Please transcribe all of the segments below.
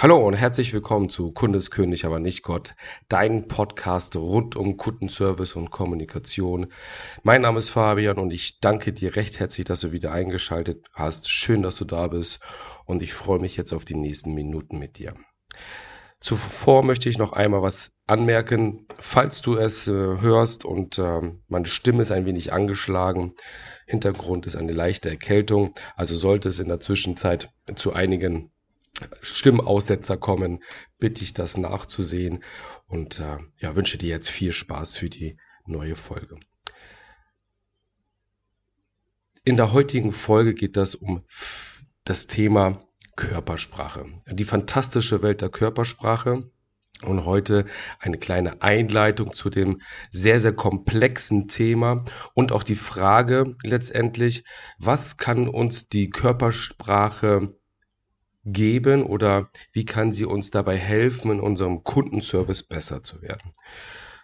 Hallo und herzlich willkommen zu Kundeskönig, aber nicht Gott, dein Podcast rund um Kundenservice und Kommunikation. Mein Name ist Fabian und ich danke dir recht herzlich, dass du wieder eingeschaltet hast. Schön, dass du da bist und ich freue mich jetzt auf die nächsten Minuten mit dir. Zuvor möchte ich noch einmal was anmerken. Falls du es äh, hörst und äh, meine Stimme ist ein wenig angeschlagen, Hintergrund ist eine leichte Erkältung, also sollte es in der Zwischenzeit zu einigen Stimmaussetzer kommen, bitte ich das nachzusehen und äh, ja, wünsche dir jetzt viel Spaß für die neue Folge. In der heutigen Folge geht das um das Thema Körpersprache. Die fantastische Welt der Körpersprache. Und heute eine kleine Einleitung zu dem sehr, sehr komplexen Thema und auch die Frage letztendlich, was kann uns die Körpersprache geben oder wie kann sie uns dabei helfen, in unserem Kundenservice besser zu werden?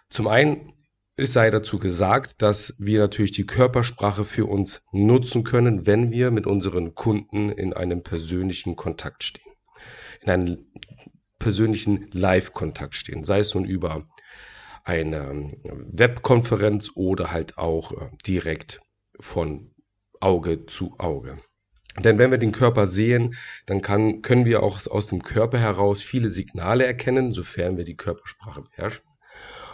Zum einen es sei dazu gesagt, dass wir natürlich die Körpersprache für uns nutzen können, wenn wir mit unseren Kunden in einem persönlichen Kontakt stehen. In einem persönlichen Live-Kontakt stehen, sei es nun über eine Webkonferenz oder halt auch äh, direkt von Auge zu Auge. Denn wenn wir den Körper sehen, dann kann, können wir auch aus dem Körper heraus viele Signale erkennen, sofern wir die Körpersprache beherrschen.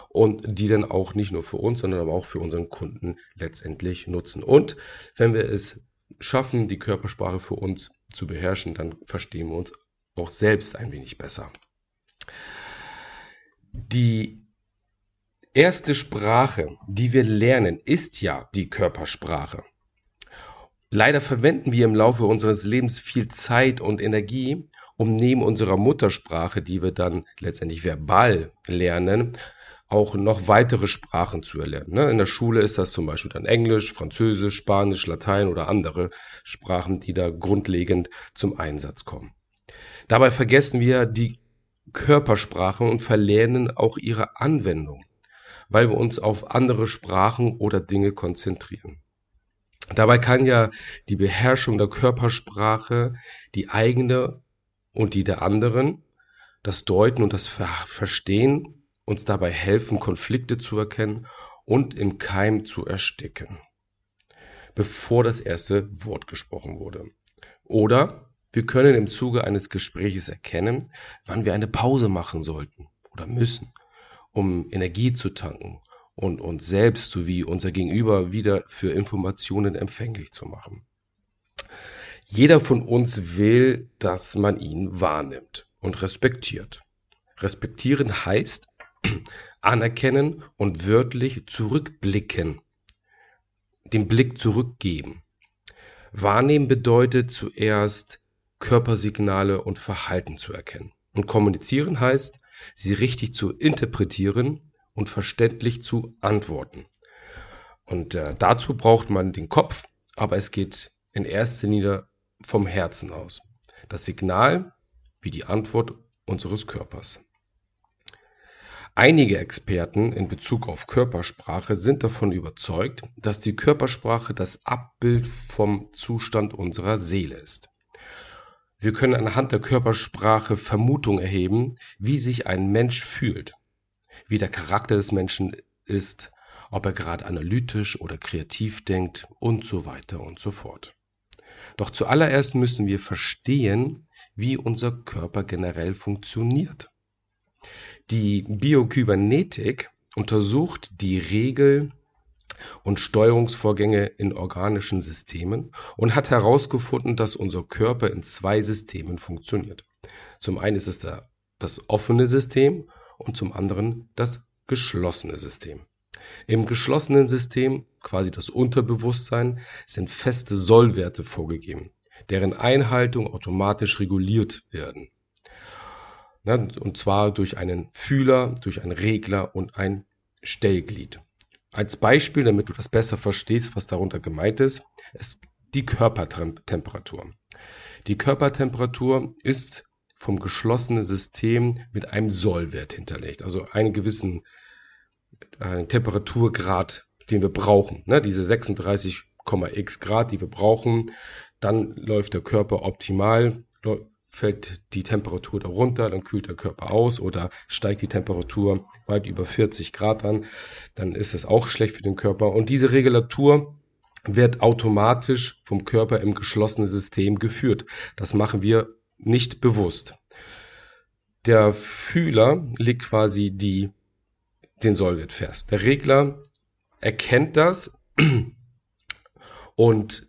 Und die dann auch nicht nur für uns, sondern auch für unseren Kunden letztendlich nutzen. Und wenn wir es schaffen, die Körpersprache für uns zu beherrschen, dann verstehen wir uns auch selbst ein wenig besser. Die erste Sprache, die wir lernen, ist ja die Körpersprache. Leider verwenden wir im Laufe unseres Lebens viel Zeit und Energie, um neben unserer Muttersprache, die wir dann letztendlich verbal lernen, auch noch weitere Sprachen zu erlernen. Ne? In der Schule ist das zum Beispiel dann Englisch, Französisch, Spanisch, Latein oder andere Sprachen, die da grundlegend zum Einsatz kommen. Dabei vergessen wir die Körpersprache und verlernen auch ihre Anwendung, weil wir uns auf andere Sprachen oder Dinge konzentrieren. Dabei kann ja die Beherrschung der Körpersprache, die eigene und die der anderen, das Deuten und das Verstehen uns dabei helfen, Konflikte zu erkennen und im Keim zu ersticken, bevor das erste Wort gesprochen wurde. Oder wir können im Zuge eines Gespräches erkennen, wann wir eine Pause machen sollten oder müssen, um Energie zu tanken und uns selbst sowie unser Gegenüber wieder für Informationen empfänglich zu machen. Jeder von uns will, dass man ihn wahrnimmt und respektiert. Respektieren heißt anerkennen und wörtlich zurückblicken, den Blick zurückgeben. Wahrnehmen bedeutet zuerst Körpersignale und Verhalten zu erkennen. Und kommunizieren heißt, sie richtig zu interpretieren und verständlich zu antworten. Und äh, dazu braucht man den Kopf, aber es geht in erster Linie vom Herzen aus. Das Signal wie die Antwort unseres Körpers. Einige Experten in Bezug auf Körpersprache sind davon überzeugt, dass die Körpersprache das Abbild vom Zustand unserer Seele ist. Wir können anhand der Körpersprache Vermutung erheben, wie sich ein Mensch fühlt wie der Charakter des Menschen ist, ob er gerade analytisch oder kreativ denkt und so weiter und so fort. Doch zuallererst müssen wir verstehen, wie unser Körper generell funktioniert. Die Biokybernetik untersucht die Regel und Steuerungsvorgänge in organischen Systemen und hat herausgefunden, dass unser Körper in zwei Systemen funktioniert. Zum einen ist es da das offene System und zum anderen das geschlossene System. Im geschlossenen System, quasi das Unterbewusstsein, sind feste Sollwerte vorgegeben, deren Einhaltung automatisch reguliert werden. Und zwar durch einen Fühler, durch einen Regler und ein Stellglied. Als Beispiel, damit du das besser verstehst, was darunter gemeint ist, ist die Körpertemperatur. Die Körpertemperatur ist vom geschlossenen System mit einem Sollwert hinterlegt, also einen gewissen einen Temperaturgrad, den wir brauchen, ne? diese 36,x Grad, die wir brauchen, dann läuft der Körper optimal, fällt die Temperatur darunter, dann kühlt der Körper aus oder steigt die Temperatur weit über 40 Grad an, dann ist es auch schlecht für den Körper. Und diese Regulatur wird automatisch vom Körper im geschlossenen System geführt. Das machen wir nicht bewusst. Der Fühler legt quasi die, den Sollwert fest. Der Regler erkennt das und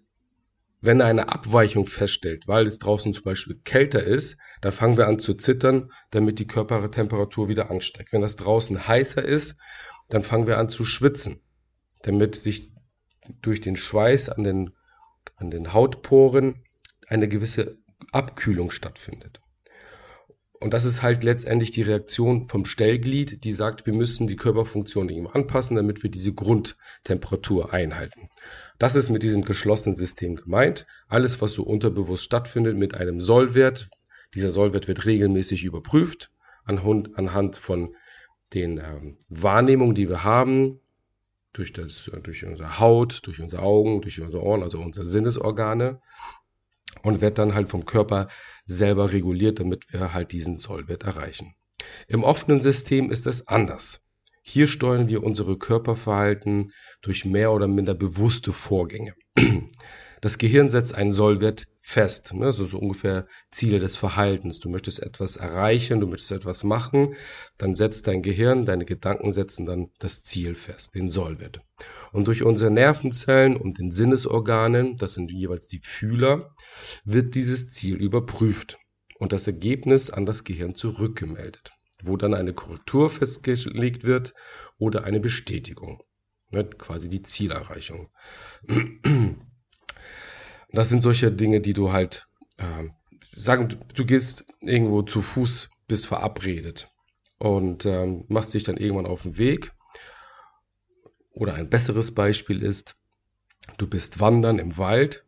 wenn er eine Abweichung feststellt, weil es draußen zum Beispiel kälter ist, dann fangen wir an zu zittern, damit die Körpertemperatur wieder ansteigt. Wenn das draußen heißer ist, dann fangen wir an zu schwitzen, damit sich durch den Schweiß an den, an den Hautporen eine gewisse Abkühlung stattfindet. Und das ist halt letztendlich die Reaktion vom Stellglied, die sagt, wir müssen die Körperfunktion ihm anpassen, damit wir diese Grundtemperatur einhalten. Das ist mit diesem geschlossenen System gemeint. Alles, was so unterbewusst stattfindet mit einem Sollwert, dieser Sollwert wird regelmäßig überprüft anhand, anhand von den ähm, Wahrnehmungen, die wir haben, durch, das, durch unsere Haut, durch unsere Augen, durch unsere Ohren, also unsere Sinnesorgane und wird dann halt vom Körper selber reguliert, damit wir halt diesen Sollwert erreichen. Im offenen System ist es anders. Hier steuern wir unsere Körperverhalten durch mehr oder minder bewusste Vorgänge. Das Gehirn setzt einen Sollwert fest. Ne? Also so ungefähr Ziele des Verhaltens. Du möchtest etwas erreichen, du möchtest etwas machen, dann setzt dein Gehirn, deine Gedanken setzen dann das Ziel fest, den Sollwert. Und durch unsere Nervenzellen und den Sinnesorganen, das sind jeweils die Fühler, wird dieses Ziel überprüft und das Ergebnis an das Gehirn zurückgemeldet wo dann eine Korrektur festgelegt wird oder eine Bestätigung. Ne, quasi die Zielerreichung. Das sind solche Dinge, die du halt äh, sagen, du, gehst irgendwo zu Fuß, bist verabredet und ähm, machst dich dann irgendwann auf den Weg. Oder ein besseres Beispiel ist, du bist wandern im Wald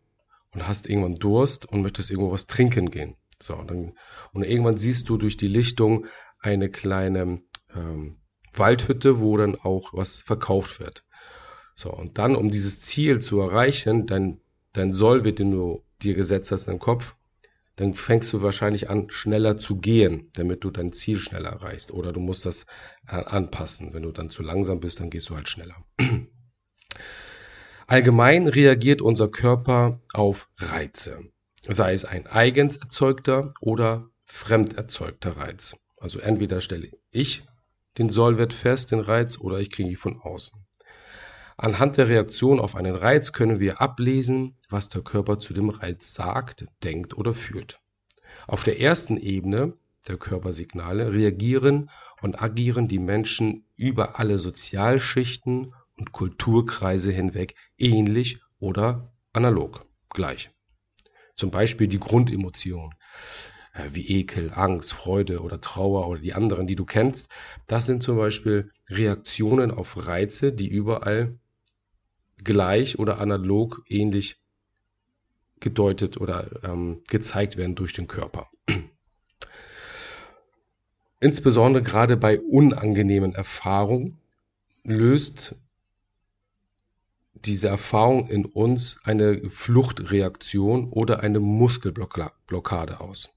und hast irgendwann Durst und möchtest irgendwo was trinken gehen. So, dann, und irgendwann siehst du durch die Lichtung eine kleine ähm, Waldhütte, wo dann auch was verkauft wird. So, und dann, um dieses Ziel zu erreichen, dein, dein Soll wird, den du dir gesetzt hast im Kopf, dann fängst du wahrscheinlich an, schneller zu gehen, damit du dein Ziel schneller erreichst. Oder du musst das äh, anpassen. Wenn du dann zu langsam bist, dann gehst du halt schneller. Allgemein reagiert unser Körper auf Reize, sei es ein eigens erzeugter oder fremd erzeugter Reiz. Also entweder stelle ich den Sollwert fest, den Reiz, oder ich kriege ihn von außen. Anhand der Reaktion auf einen Reiz können wir ablesen, was der Körper zu dem Reiz sagt, denkt oder fühlt. Auf der ersten Ebene der Körpersignale reagieren und agieren die Menschen über alle Sozialschichten und Kulturkreise hinweg ähnlich oder analog gleich. Zum Beispiel die Grundemotion. Äh, wie Ekel, Angst, Freude oder Trauer oder die anderen, die du kennst, das sind zum Beispiel Reaktionen auf Reize, die überall gleich oder analog ähnlich gedeutet oder ähm, gezeigt werden durch den Körper. Insbesondere gerade bei unangenehmen Erfahrungen löst diese Erfahrung in uns eine Fluchtreaktion oder eine Muskelblockade aus.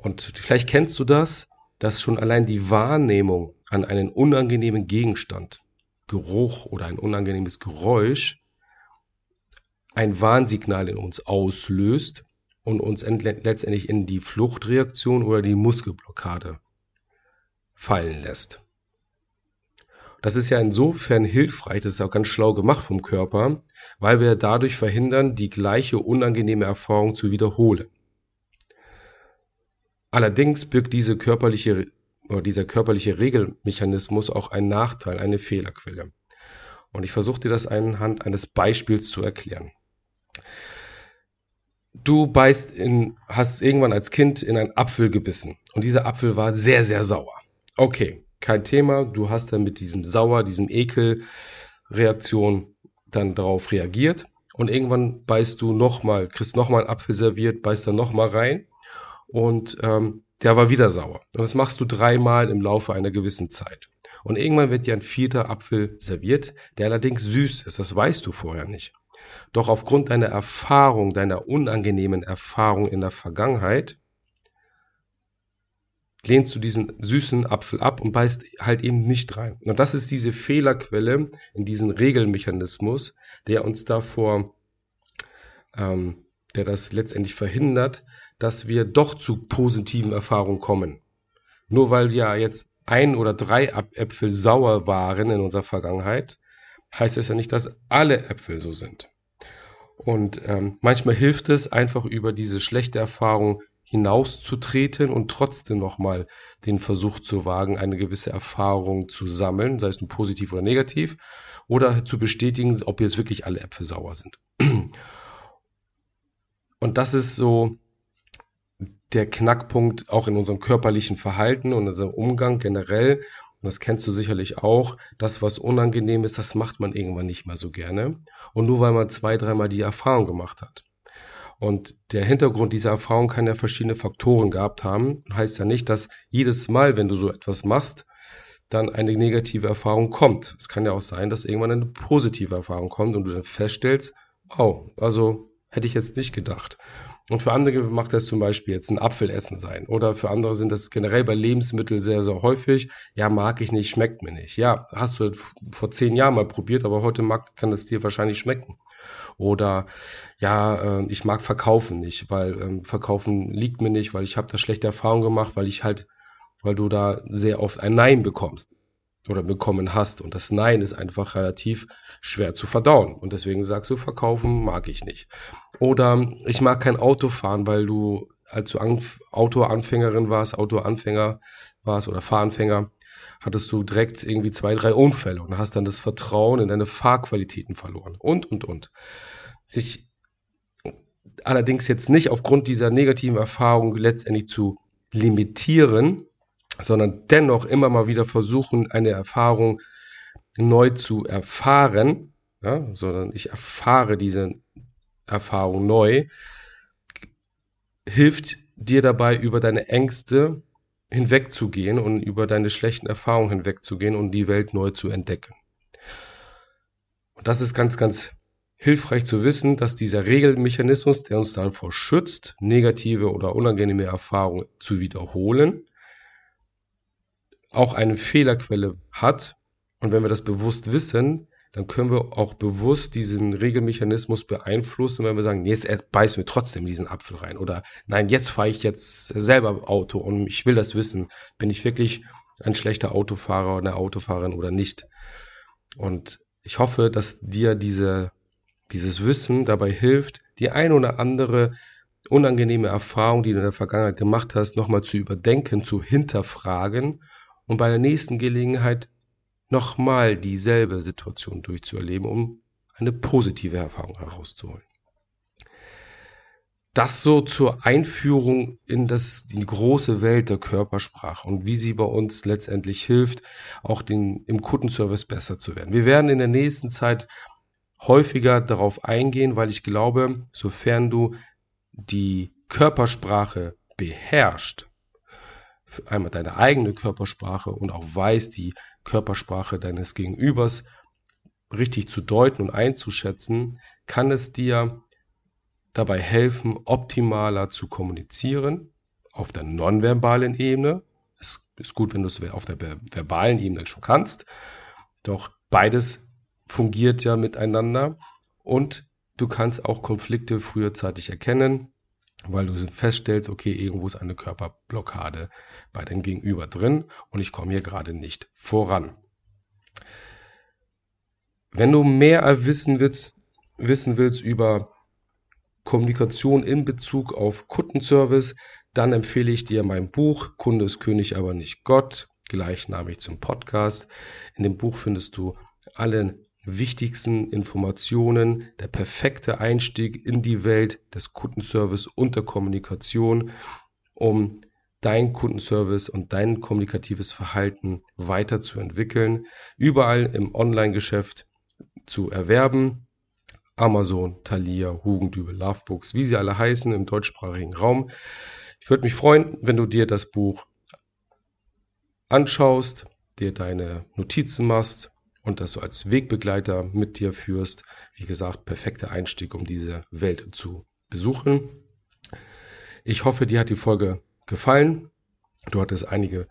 Und vielleicht kennst du das, dass schon allein die Wahrnehmung an einen unangenehmen Gegenstand, Geruch oder ein unangenehmes Geräusch ein Warnsignal in uns auslöst und uns letztendlich in die Fluchtreaktion oder die Muskelblockade fallen lässt. Das ist ja insofern hilfreich, das ist auch ganz schlau gemacht vom Körper, weil wir dadurch verhindern, die gleiche unangenehme Erfahrung zu wiederholen. Allerdings birgt diese körperliche dieser körperliche Regelmechanismus auch einen Nachteil, eine Fehlerquelle. Und ich versuche dir das anhand eines Beispiels zu erklären. Du beißt in, hast irgendwann als Kind in einen Apfel gebissen und dieser Apfel war sehr, sehr sauer. Okay, kein Thema. Du hast dann mit diesem Sauer, diesem Ekelreaktion dann darauf reagiert und irgendwann beißt du nochmal, kriegst nochmal einen Apfel serviert, beißt dann nochmal rein und ähm, der war wieder sauer. Und das machst du dreimal im Laufe einer gewissen Zeit. Und irgendwann wird dir ein vierter Apfel serviert, der allerdings süß ist. Das weißt du vorher nicht. Doch aufgrund deiner Erfahrung, deiner unangenehmen Erfahrung in der Vergangenheit, lehnst du diesen süßen Apfel ab und beißt halt eben nicht rein. Und das ist diese Fehlerquelle in diesem Regelmechanismus, der uns davor, ähm, der das letztendlich verhindert, dass wir doch zu positiven Erfahrungen kommen. Nur weil ja jetzt ein oder drei Äpfel sauer waren in unserer Vergangenheit, heißt es ja nicht, dass alle Äpfel so sind. Und ähm, manchmal hilft es einfach über diese schlechte Erfahrung hinauszutreten und trotzdem nochmal den Versuch zu wagen, eine gewisse Erfahrung zu sammeln, sei es nun positiv oder negativ, oder zu bestätigen, ob jetzt wirklich alle Äpfel sauer sind. Und das ist so der Knackpunkt auch in unserem körperlichen Verhalten und unserem Umgang generell. Und das kennst du sicherlich auch. Das, was unangenehm ist, das macht man irgendwann nicht mehr so gerne. Und nur weil man zwei, dreimal die Erfahrung gemacht hat. Und der Hintergrund dieser Erfahrung kann ja verschiedene Faktoren gehabt haben. Heißt ja nicht, dass jedes Mal, wenn du so etwas machst, dann eine negative Erfahrung kommt. Es kann ja auch sein, dass irgendwann eine positive Erfahrung kommt und du dann feststellst, oh, also hätte ich jetzt nicht gedacht. Und für andere macht das zum Beispiel jetzt ein Apfelessen sein. Oder für andere sind das generell bei Lebensmitteln sehr, sehr häufig. Ja, mag ich nicht, schmeckt mir nicht. Ja, hast du vor zehn Jahren mal probiert, aber heute mag, kann es dir wahrscheinlich schmecken. Oder ja, äh, ich mag Verkaufen nicht, weil ähm, Verkaufen liegt mir nicht, weil ich habe da schlechte Erfahrungen gemacht, weil ich halt, weil du da sehr oft ein Nein bekommst oder bekommen hast. Und das Nein ist einfach relativ schwer zu verdauen. Und deswegen sagst du, verkaufen mag ich nicht. Oder ich mag kein Auto fahren, weil du, als du Anf Autoanfängerin warst, Autoanfänger warst oder Fahranfänger, hattest du direkt irgendwie zwei, drei Unfälle und hast dann das Vertrauen in deine Fahrqualitäten verloren. Und, und, und. Sich allerdings jetzt nicht aufgrund dieser negativen Erfahrung letztendlich zu limitieren, sondern dennoch immer mal wieder versuchen, eine Erfahrung neu zu erfahren, ja, sondern ich erfahre diese Erfahrung neu, hilft dir dabei, über deine Ängste hinwegzugehen und über deine schlechten Erfahrungen hinwegzugehen und die Welt neu zu entdecken. Und das ist ganz, ganz hilfreich zu wissen, dass dieser Regelmechanismus, der uns davor schützt, negative oder unangenehme Erfahrungen zu wiederholen, auch eine Fehlerquelle hat. Und wenn wir das bewusst wissen, dann können wir auch bewusst diesen Regelmechanismus beeinflussen, wenn wir sagen, jetzt beiß mir trotzdem diesen Apfel rein. Oder nein, jetzt fahre ich jetzt selber Auto und ich will das wissen. Bin ich wirklich ein schlechter Autofahrer oder eine Autofahrerin oder nicht? Und ich hoffe, dass dir diese, dieses Wissen dabei hilft, die ein oder andere unangenehme Erfahrung, die du in der Vergangenheit gemacht hast, nochmal zu überdenken, zu hinterfragen und bei der nächsten Gelegenheit nochmal dieselbe Situation durchzuerleben, um eine positive Erfahrung herauszuholen. Das so zur Einführung in das, die große Welt der Körpersprache und wie sie bei uns letztendlich hilft, auch den, im Kundenservice besser zu werden. Wir werden in der nächsten Zeit häufiger darauf eingehen, weil ich glaube, sofern du die Körpersprache beherrscht, einmal deine eigene Körpersprache und auch weißt, die Körpersprache deines Gegenübers richtig zu deuten und einzuschätzen, kann es dir dabei helfen, optimaler zu kommunizieren auf der nonverbalen Ebene. Es ist gut, wenn du es auf der verbalen Ebene schon kannst. Doch beides fungiert ja miteinander und du kannst auch Konflikte frühzeitig erkennen, weil du feststellst, okay, irgendwo ist eine Körperblockade bei deinem Gegenüber drin und ich komme hier gerade nicht voran. Wenn du mehr wissen willst, wissen willst über Kommunikation in Bezug auf Kundenservice, dann empfehle ich dir mein Buch Kunde ist König, aber nicht Gott, gleichnamig zum Podcast. In dem Buch findest du alle wichtigsten Informationen, der perfekte Einstieg in die Welt des Kundenservice und der Kommunikation, um dein Kundenservice und dein kommunikatives Verhalten weiterzuentwickeln, überall im Online-Geschäft zu erwerben. Amazon, Thalia, Hugendübel, Lovebooks, wie sie alle heißen im deutschsprachigen Raum. Ich würde mich freuen, wenn du dir das Buch anschaust, dir deine Notizen machst und das du als Wegbegleiter mit dir führst. Wie gesagt, perfekter Einstieg, um diese Welt zu besuchen. Ich hoffe, dir hat die Folge gefallen. du hattest einige,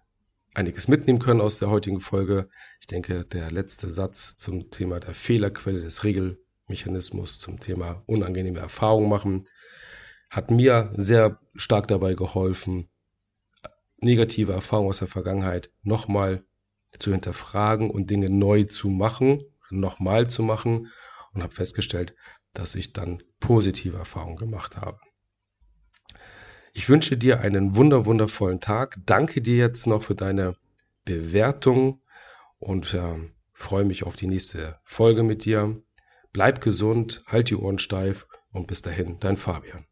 einiges mitnehmen können aus der heutigen Folge. Ich denke, der letzte Satz zum Thema der Fehlerquelle des Regelmechanismus, zum Thema unangenehme Erfahrungen machen, hat mir sehr stark dabei geholfen, negative Erfahrungen aus der Vergangenheit nochmal zu hinterfragen und Dinge neu zu machen, nochmal zu machen und habe festgestellt, dass ich dann positive Erfahrungen gemacht habe. Ich wünsche dir einen wunder wundervollen Tag. Danke dir jetzt noch für deine Bewertung und äh, freue mich auf die nächste Folge mit dir. Bleib gesund, halt die Ohren steif und bis dahin, dein Fabian.